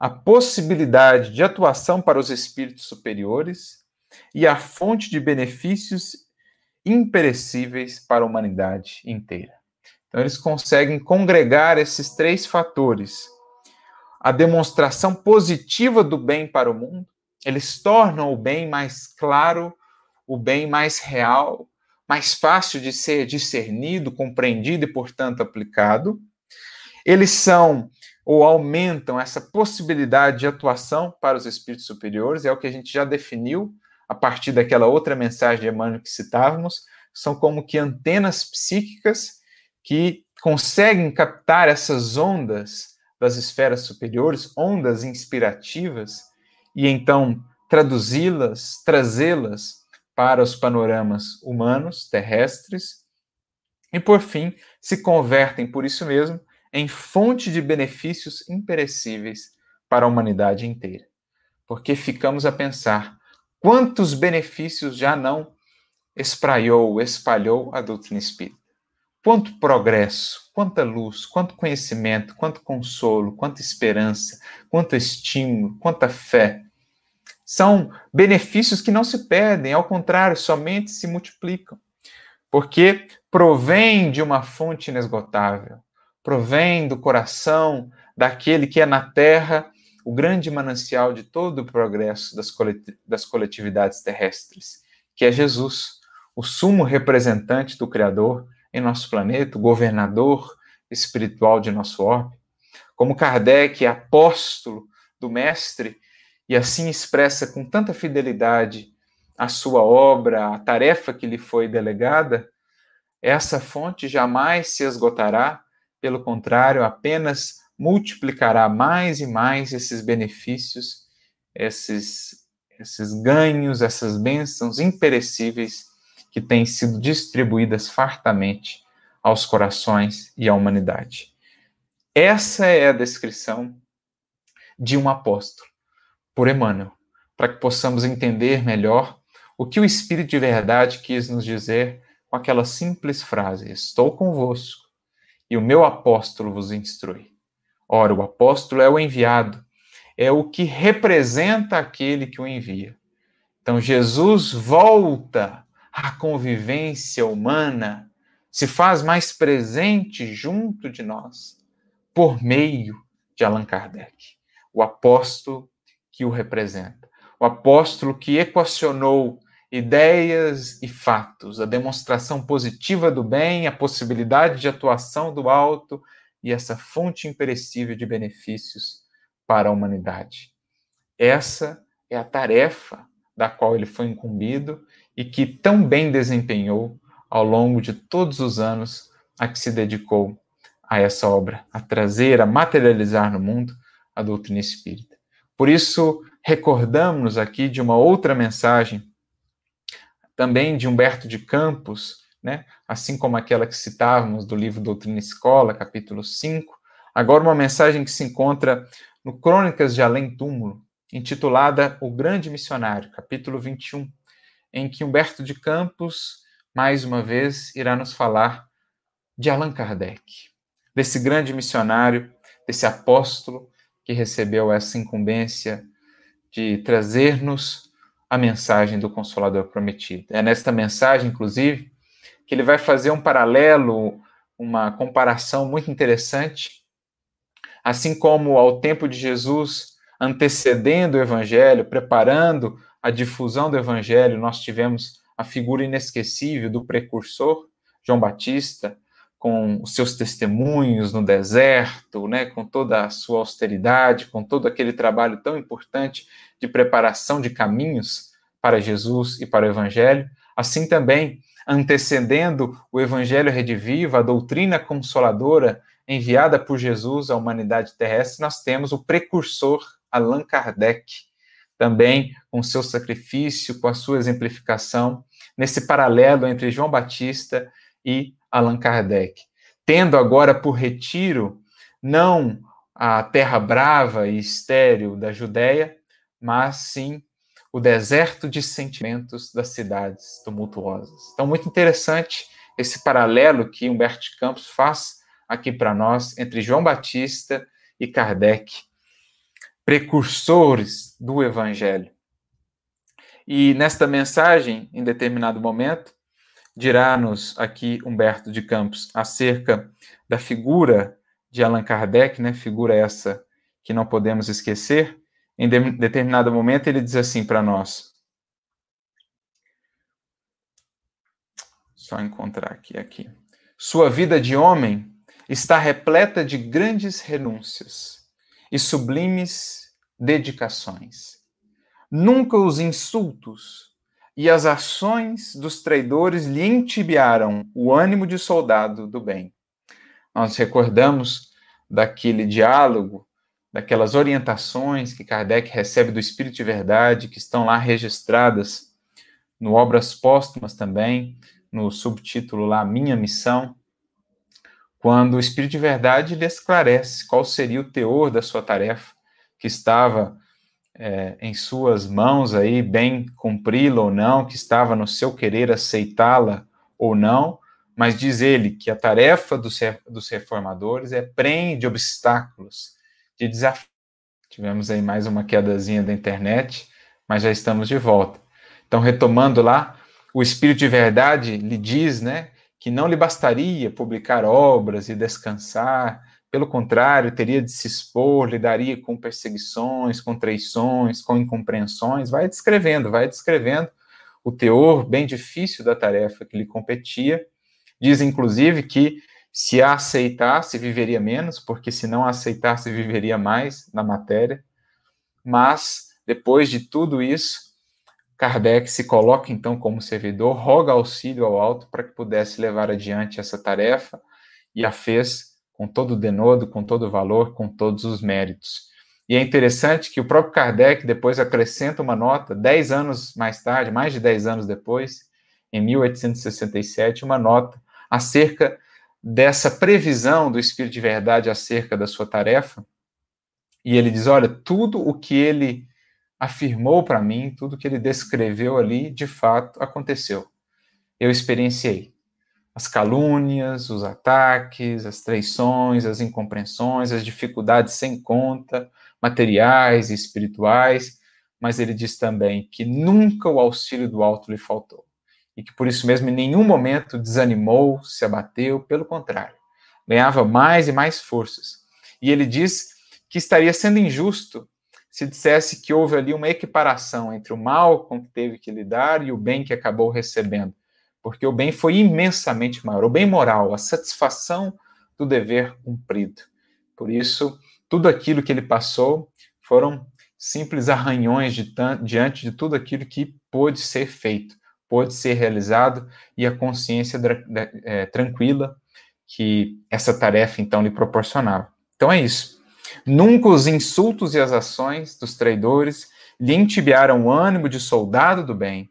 a possibilidade de atuação para os espíritos superiores e a fonte de benefícios imperecíveis para a humanidade inteira. Então, eles conseguem congregar esses três fatores: a demonstração positiva do bem para o mundo, eles tornam o bem mais claro, o bem mais real, mais fácil de ser discernido, compreendido e, portanto, aplicado. Eles são ou aumentam essa possibilidade de atuação para os espíritos superiores, é o que a gente já definiu a partir daquela outra mensagem de Emmanuel que citávamos, são como que antenas psíquicas que conseguem captar essas ondas das esferas superiores, ondas inspirativas, e então traduzi-las, trazê-las para os panoramas humanos, terrestres, e por fim se convertem por isso mesmo em fonte de benefícios imperecíveis para a humanidade inteira. Porque ficamos a pensar quantos benefícios já não espraiou, espalhou a doutrina espírita. Quanto progresso, quanta luz, quanto conhecimento, quanto consolo, quanta esperança, quanto estímulo, quanta fé são benefícios que não se perdem, ao contrário, somente se multiplicam. Porque provém de uma fonte inesgotável, provém do coração daquele que é na terra o grande manancial de todo o progresso das, das coletividades terrestres, que é Jesus, o sumo representante do Criador em nosso planeta, o governador espiritual de nosso orbe. Como Kardec apóstolo do Mestre e assim expressa com tanta fidelidade a sua obra, a tarefa que lhe foi delegada, essa fonte jamais se esgotará, pelo contrário, apenas multiplicará mais e mais esses benefícios, esses, esses ganhos, essas bênçãos imperecíveis que têm sido distribuídas fartamente aos corações e à humanidade. Essa é a descrição de um apóstolo, por Emmanuel, para que possamos entender melhor o que o Espírito de verdade quis nos dizer com aquela simples frase: Estou convosco e o meu apóstolo vos instrui. Ora, o apóstolo é o enviado, é o que representa aquele que o envia. Então, Jesus volta à convivência humana, se faz mais presente junto de nós, por meio de Allan Kardec, o apóstolo que o representa, o apóstolo que equacionou ideias e fatos, a demonstração positiva do bem, a possibilidade de atuação do alto e essa fonte imperecível de benefícios para a humanidade. Essa é a tarefa da qual ele foi incumbido e que tão bem desempenhou ao longo de todos os anos a que se dedicou a essa obra, a trazer, a materializar no mundo a doutrina espírita. Por isso, recordamos aqui de uma outra mensagem também de Humberto de Campos, né? assim como aquela que citávamos do livro Doutrina e Escola, capítulo 5, agora uma mensagem que se encontra no Crônicas de Além Túmulo, intitulada O Grande Missionário, capítulo 21, em que Humberto de Campos, mais uma vez, irá nos falar de Allan Kardec, desse grande missionário, desse apóstolo que recebeu essa incumbência de trazer-nos a mensagem do Consolador prometido. É nesta mensagem, inclusive, que ele vai fazer um paralelo, uma comparação muito interessante. Assim como ao tempo de Jesus, antecedendo o Evangelho, preparando a difusão do Evangelho, nós tivemos a figura inesquecível do precursor, João Batista, com os seus testemunhos no deserto, né, com toda a sua austeridade, com todo aquele trabalho tão importante de preparação de caminhos para Jesus e para o Evangelho, assim também antecedendo o Evangelho redivivo, a doutrina consoladora enviada por Jesus à humanidade terrestre, nós temos o precursor Allan Kardec, também com seu sacrifício, com a sua exemplificação, nesse paralelo entre João Batista e Allan Kardec. Tendo agora por retiro não a terra brava e estéril da Judéia, mas sim o deserto de sentimentos das cidades tumultuosas. Então, muito interessante esse paralelo que Humberto Campos faz aqui para nós entre João Batista e Kardec, precursores do Evangelho. E nesta mensagem, em determinado momento, dirá-nos aqui Humberto de Campos acerca da figura de Allan Kardec, né? Figura essa que não podemos esquecer, em de, determinado momento, ele diz assim para nós. Só encontrar aqui, aqui. Sua vida de homem está repleta de grandes renúncias e sublimes dedicações. Nunca os insultos e as ações dos traidores lhe entibiaram o ânimo de soldado do bem. Nós recordamos daquele diálogo daquelas orientações que Kardec recebe do Espírito de Verdade, que estão lá registradas no Obras Póstumas também, no subtítulo lá Minha Missão, quando o Espírito de Verdade lhe esclarece qual seria o teor da sua tarefa, que estava é, em suas mãos aí, bem cumpri-la ou não, que estava no seu querer aceitá-la ou não, mas diz ele que a tarefa dos, dos reformadores é prende obstáculos, de desafio. Tivemos aí mais uma quedazinha da internet, mas já estamos de volta. Então, retomando lá, o Espírito de Verdade lhe diz, né, que não lhe bastaria publicar obras e descansar, pelo contrário, teria de se expor, lidaria com perseguições, com traições, com incompreensões, vai descrevendo, vai descrevendo o teor bem difícil da tarefa que lhe competia. Diz, inclusive, que Se a aceitasse, viveria menos, porque se não a aceitasse, viveria mais na matéria. Mas, depois de tudo isso, Kardec se coloca então como servidor, roga auxílio ao alto para que pudesse levar adiante essa tarefa e a fez com todo o denodo, com todo o valor, com todos os méritos. E é interessante que o próprio Kardec depois acrescenta uma nota, dez anos mais tarde, mais de dez anos depois, em 1867, uma nota acerca dessa previsão do Espírito de Verdade acerca da sua tarefa. E ele diz: olha, tudo o que ele afirmou para mim, tudo que ele descreveu ali, de fato aconteceu. Eu experienciei as calúnias, os ataques, as traições, as incompreensões, as dificuldades sem conta, materiais e espirituais, mas ele diz também que nunca o auxílio do alto lhe faltou. E que por isso mesmo em nenhum momento desanimou, se abateu, pelo contrário, ganhava mais e mais forças. E ele diz que estaria sendo injusto se dissesse que houve ali uma equiparação entre o mal com que teve que lidar e o bem que acabou recebendo. Porque o bem foi imensamente maior, o bem moral, a satisfação do dever cumprido. Por isso, tudo aquilo que ele passou foram simples arranhões de diante de tudo aquilo que pôde ser feito, pôde ser realizado e a consciência é, tranquila que essa tarefa então lhe proporcionava. Então é isso. Nunca os insultos e as ações dos traidores lhe entibiaram o ânimo de soldado do bem.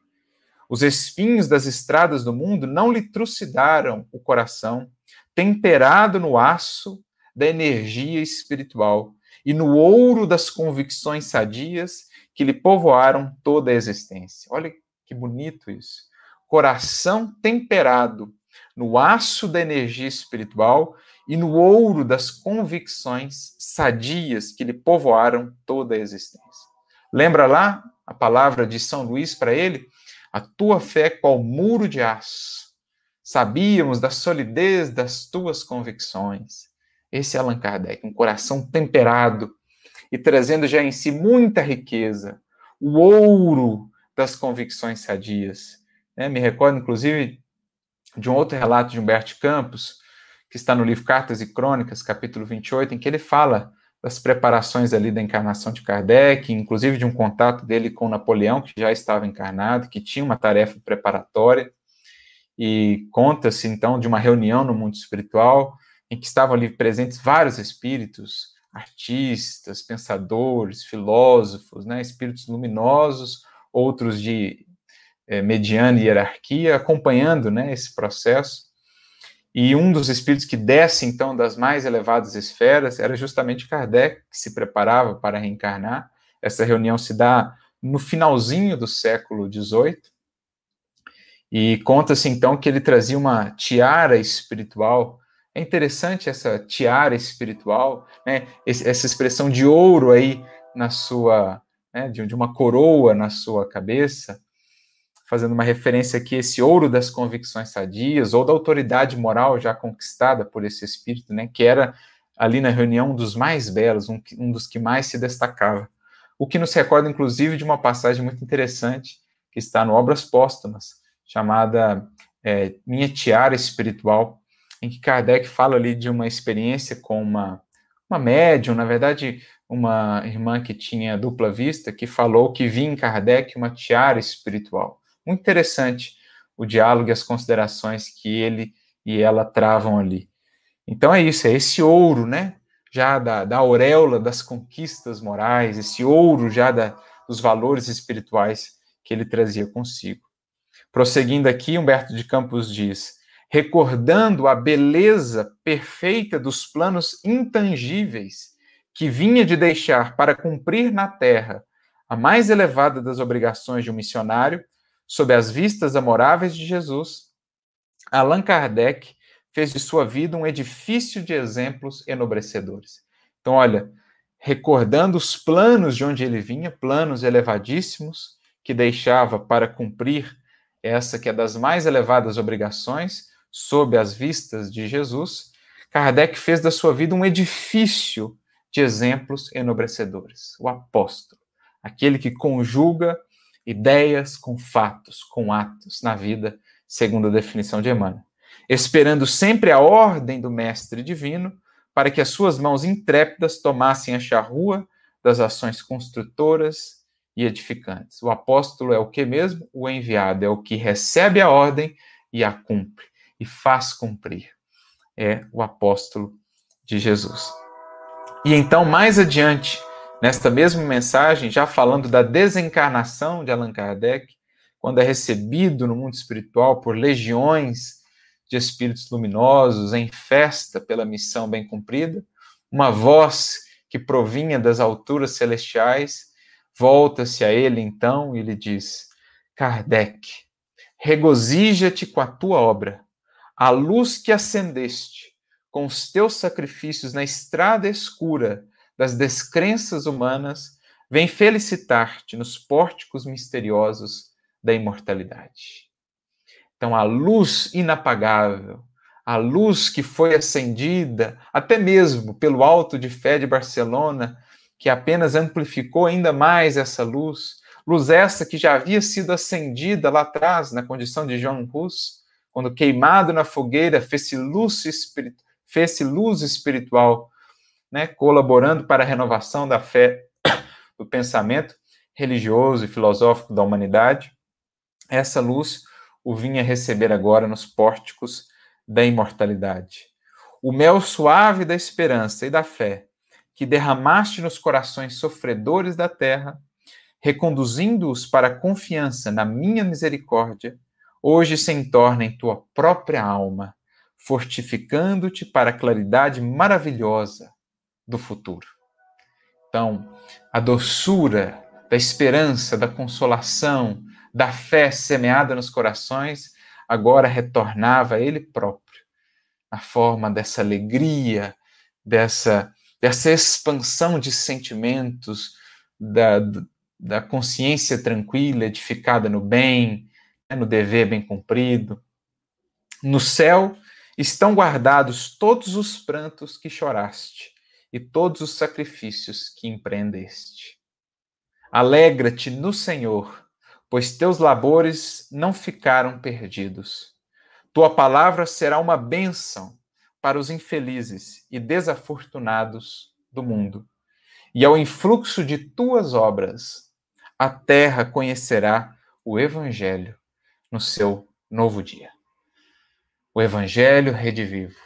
Os espinhos das estradas do mundo não lhe trucidaram o coração, temperado no aço da energia espiritual e no ouro das convicções sadias que lhe povoaram toda a existência. Olha que bonito isso. Coração temperado no aço da energia espiritual e no ouro das convicções sadias que lhe povoaram toda a existência. Lembra lá a palavra de São Luís para ele? A tua fé qual muro de aço. Sabíamos da solidez das tuas convicções. Esse é Allan Kardec, um coração temperado e trazendo já em si muita riqueza, o ouro das convicções sadias. É, me recordo, inclusive, de um outro relato de Humberto Campos, que está no livro Cartas e Crônicas, capítulo 28, em que ele fala das preparações ali da encarnação de Kardec, inclusive de um contato dele com Napoleão, que já estava encarnado, que tinha uma tarefa preparatória, e conta-se então de uma reunião no mundo espiritual em que estavam ali presentes vários espíritos, artistas, pensadores, filósofos, né, espíritos luminosos, outros de é, mediana hierarquia, acompanhando né, esse processo. E um dos espíritos que desce, então, das mais elevadas esferas era justamente Kardec, que se preparava para reencarnar. Essa reunião se dá no finalzinho do século XVIII. E conta-se, então, que ele trazia uma tiara espiritual. É interessante essa tiara espiritual, né? essa expressão de ouro aí na sua, né? de uma coroa na sua cabeça fazendo uma referência aqui esse ouro das convicções sadias ou da autoridade moral já conquistada por esse espírito, né, que era ali na reunião um dos mais belos, um, um dos que mais se destacava. O que nos recorda, inclusive, de uma passagem muito interessante que está no Obras Póstumas, chamada é, Minha Tiara Espiritual, em que Kardec fala ali de uma experiência com uma, uma médium, na verdade, uma irmã que tinha dupla vista, que falou que via em Kardec uma tiara espiritual. Muito interessante o diálogo e as considerações que ele e ela travam ali. Então é isso, é esse ouro, né? Já da, da auréola das conquistas morais, esse ouro já da, dos valores espirituais que ele trazia consigo. Prosseguindo aqui, Humberto de Campos diz: recordando a beleza perfeita dos planos intangíveis que vinha de deixar para cumprir na terra a mais elevada das obrigações de um missionário, sob as vistas amoráveis de Jesus, Allan Kardec fez de sua vida um edifício de exemplos enobrecedores. Então, olha, recordando os planos de onde ele vinha, planos elevadíssimos, que deixava para cumprir essa que é das mais elevadas obrigações, sob as vistas de Jesus, Kardec fez da sua vida um edifício de exemplos enobrecedores. O apóstolo, aquele que conjuga ideias com fatos, com atos na vida, segundo a definição de Emmanuel. esperando sempre a ordem do Mestre Divino, para que as suas mãos intrépidas tomassem a charrua das ações construtoras e edificantes. O apóstolo é o que mesmo? O enviado, é o que recebe a ordem e a cumpre, e faz cumprir. É o apóstolo de Jesus. E então, mais adiante, nesta mesma mensagem, já falando da desencarnação de Allan Kardec, quando é recebido no mundo espiritual por legiões de espíritos luminosos em festa pela missão bem cumprida, uma voz que provinha das alturas celestiais volta-se a ele então e lhe diz: Kardec, regozija-te com a tua obra, a luz que acendeste com os teus sacrifícios na estrada escura das descrenças humanas, vem felicitar-te nos pórticos misteriosos da imortalidade. Então, a luz inapagável, a luz que foi acendida até mesmo pelo Alto de Fé de Barcelona, que apenas amplificou ainda mais essa luz, luz essa que já havia sido acendida lá atrás, na condição de João Hus, quando queimado na fogueira, fez-se luz, espirit... fez luz espiritual, né, colaborando para a renovação da fé, do pensamento religioso e filosófico da humanidade. Essa luz o vinha receber agora nos pórticos da imortalidade. O mel suave da esperança e da fé que derramaste nos corações sofredores da terra, reconduzindo-os para a confiança na minha misericórdia, hoje se entorna em tua própria alma, fortificando-te para a claridade maravilhosa do futuro. Então, a doçura da esperança, da consolação, da fé semeada nos corações, agora retornava a ele próprio, na forma dessa alegria, dessa, dessa expansão de sentimentos, da, da consciência tranquila, edificada no bem, né, no dever bem cumprido. No céu estão guardados todos os prantos que choraste e todos os sacrifícios que empreendeste. Alegra-te no Senhor pois teus labores não ficaram perdidos. Tua palavra será uma bênção para os infelizes e desafortunados do mundo. E ao influxo de tuas obras, a terra conhecerá o Evangelho no seu novo dia. O Evangelho redivivo,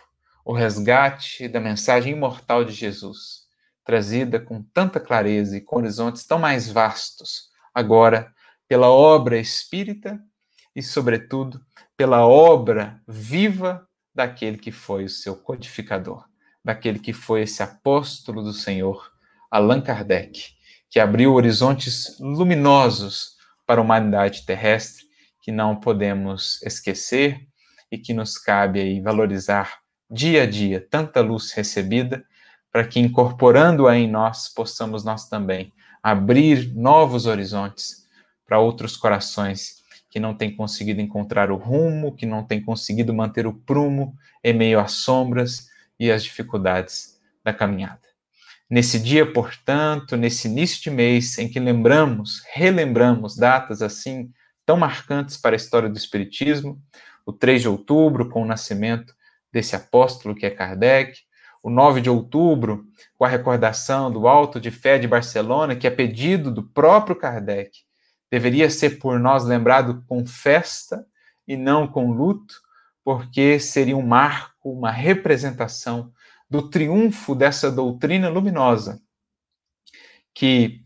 o resgate da mensagem imortal de Jesus, trazida com tanta clareza e com horizontes tão mais vastos, agora pela obra espírita e, sobretudo, pela obra viva daquele que foi o seu codificador, daquele que foi esse apóstolo do Senhor, Allan Kardec, que abriu horizontes luminosos para a humanidade terrestre que não podemos esquecer e que nos cabe aí valorizar dia a dia tanta luz recebida para que incorporando-a em nós possamos nós também abrir novos horizontes para outros corações que não têm conseguido encontrar o rumo, que não têm conseguido manter o prumo em meio às sombras e às dificuldades da caminhada. Nesse dia, portanto, nesse início de mês em que lembramos, relembramos datas assim tão marcantes para a história do Espiritismo, o 3 de outubro, com o nascimento desse apóstolo que é Kardec, o 9 de outubro, com a recordação do Alto de Fé de Barcelona, que é pedido do próprio Kardec, deveria ser por nós lembrado com festa e não com luto, porque seria um marco, uma representação do triunfo dessa doutrina luminosa, que,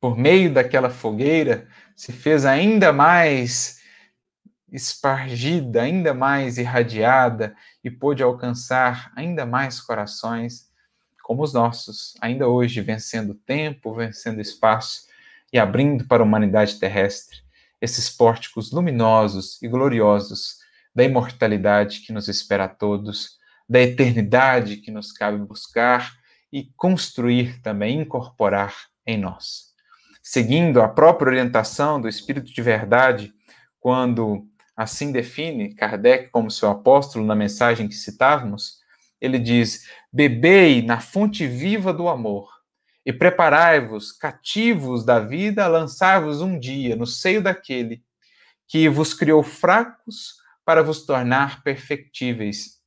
por meio daquela fogueira, se fez ainda mais espargida, ainda mais irradiada e pôde alcançar ainda mais corações como os nossos, ainda hoje vencendo tempo, vencendo espaço e abrindo para a humanidade terrestre esses pórticos luminosos e gloriosos da imortalidade que nos espera a todos, da eternidade que nos cabe buscar e construir também, incorporar em nós. Seguindo a própria orientação do Espírito de Verdade, quando assim define Kardec como seu apóstolo na mensagem que citávamos, ele diz: Bebei na fonte viva do amor e preparai-vos, cativos da vida, a lançar-vos um dia no seio daquele que vos criou fracos para vos tornar perfectíveis,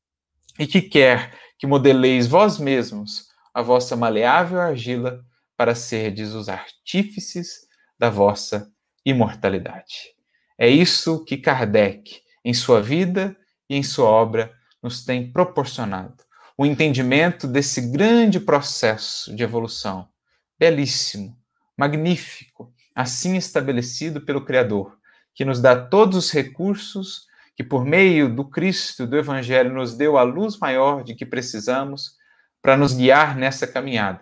e que quer que modeleis vós mesmos a vossa maleável argila para serdes os artífices da vossa imortalidade. É isso que Kardec, em sua vida e em sua obra, nos tem proporcionado. O entendimento desse grande processo de evolução, belíssimo, magnífico, assim estabelecido pelo Criador, que nos dá todos os recursos que, por meio do Cristo, do Evangelho, nos deu a luz maior de que precisamos para nos guiar nessa caminhada,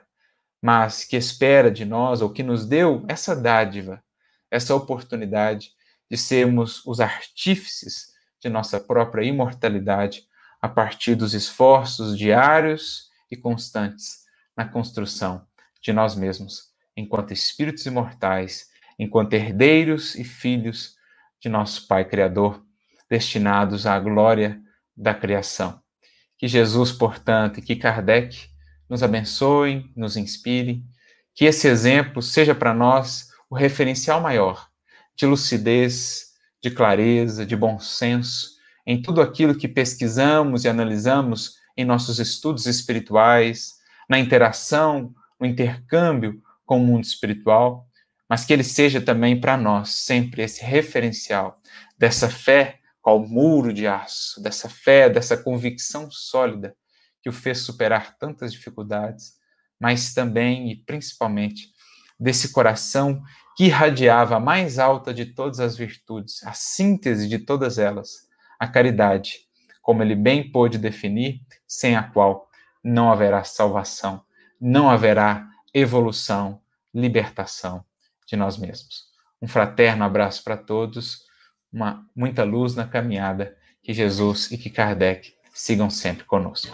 mas que espera de nós, ou que nos deu essa dádiva, essa oportunidade de sermos os artífices de nossa própria imortalidade a partir dos esforços diários e constantes na construção de nós mesmos, enquanto espíritos imortais, enquanto herdeiros e filhos de nosso Pai Criador, destinados à glória da criação. Que Jesus, portanto, e que Kardec nos abençoem, nos inspire, que esse exemplo seja para nós o referencial maior de lucidez, de clareza, de bom senso em tudo aquilo que pesquisamos e analisamos em nossos estudos espirituais, na interação, no intercâmbio com o mundo espiritual, mas que ele seja também para nós sempre esse referencial dessa fé qual muro de aço, dessa fé, dessa convicção sólida que o fez superar tantas dificuldades, mas também e principalmente desse coração que irradiava a mais alta de todas as virtudes, a síntese de todas elas, a caridade, como ele bem pôde definir, sem a qual não haverá salvação, não haverá evolução, libertação de nós mesmos. Um fraterno abraço para todos, uma muita luz na caminhada, que Jesus e que Kardec sigam sempre conosco.